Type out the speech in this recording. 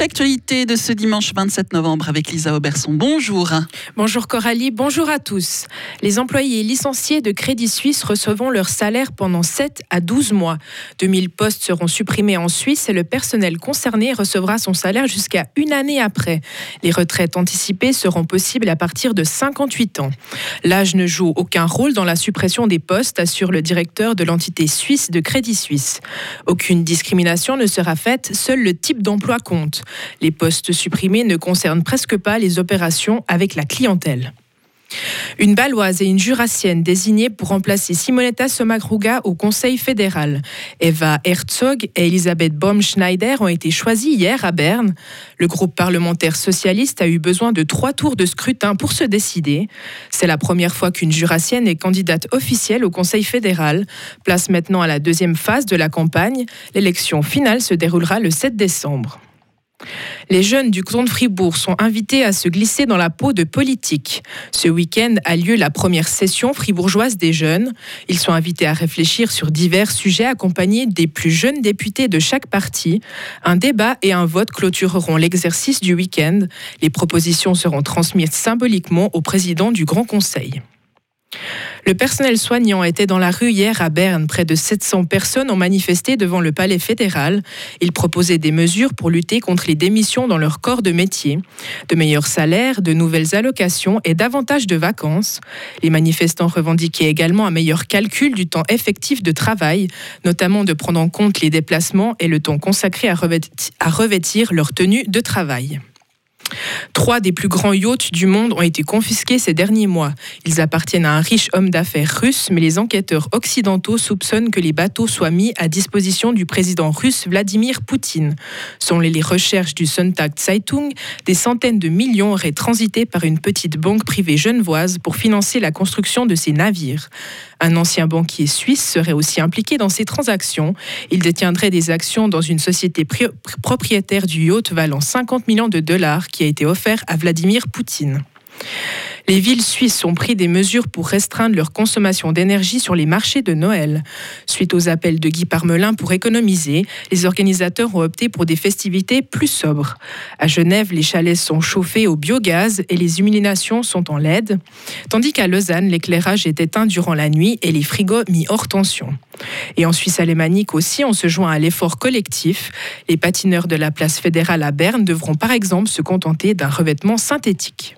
l'actualité de ce dimanche 27 novembre avec Lisa Auberson. Bonjour. Bonjour Coralie, bonjour à tous. Les employés licenciés de Crédit Suisse recevront leur salaire pendant 7 à 12 mois. 2000 postes seront supprimés en Suisse et le personnel concerné recevra son salaire jusqu'à une année après. Les retraites anticipées seront possibles à partir de 58 ans. L'âge ne joue aucun rôle dans la suppression des postes, assure le directeur de l'entité suisse de Crédit Suisse. Aucune discrimination ne sera faite, seul le type d'emploi compte. Les postes supprimés ne concernent presque pas les opérations avec la clientèle. Une baloise et une jurassienne désignées pour remplacer Simonetta Somagruga au Conseil fédéral. Eva Herzog et Elisabeth Baumschneider ont été choisies hier à Berne. Le groupe parlementaire socialiste a eu besoin de trois tours de scrutin pour se décider. C'est la première fois qu'une jurassienne est candidate officielle au Conseil fédéral. Place maintenant à la deuxième phase de la campagne. L'élection finale se déroulera le 7 décembre. Les jeunes du canton de Fribourg sont invités à se glisser dans la peau de politique. Ce week-end a lieu la première session fribourgeoise des jeunes. Ils sont invités à réfléchir sur divers sujets accompagnés des plus jeunes députés de chaque parti. Un débat et un vote clôtureront l'exercice du week-end. Les propositions seront transmises symboliquement au président du Grand Conseil. Le personnel soignant était dans la rue hier à Berne. Près de 700 personnes ont manifesté devant le palais fédéral. Ils proposaient des mesures pour lutter contre les démissions dans leur corps de métier. De meilleurs salaires, de nouvelles allocations et davantage de vacances. Les manifestants revendiquaient également un meilleur calcul du temps effectif de travail, notamment de prendre en compte les déplacements et le temps consacré à revêtir leur tenue de travail. Trois des plus grands yachts du monde ont été confisqués ces derniers mois. Ils appartiennent à un riche homme d'affaires russe, mais les enquêteurs occidentaux soupçonnent que les bateaux soient mis à disposition du président russe Vladimir Poutine. Selon les recherches du Sonntag Zeitung, des centaines de millions auraient transité par une petite banque privée genevoise pour financer la construction de ces navires. Un ancien banquier suisse serait aussi impliqué dans ces transactions. Il détiendrait des actions dans une société propriétaire du yacht valant 50 millions de dollars qui a été offert à Vladimir Poutine. Les villes suisses ont pris des mesures pour restreindre leur consommation d'énergie sur les marchés de Noël. Suite aux appels de Guy Parmelin pour économiser, les organisateurs ont opté pour des festivités plus sobres. À Genève, les chalets sont chauffés au biogaz et les illuminations sont en LED, tandis qu'à Lausanne, l'éclairage est éteint durant la nuit et les frigos mis hors tension. Et en Suisse alémanique aussi, on se joint à l'effort collectif. Les patineurs de la place fédérale à Berne devront par exemple se contenter d'un revêtement synthétique.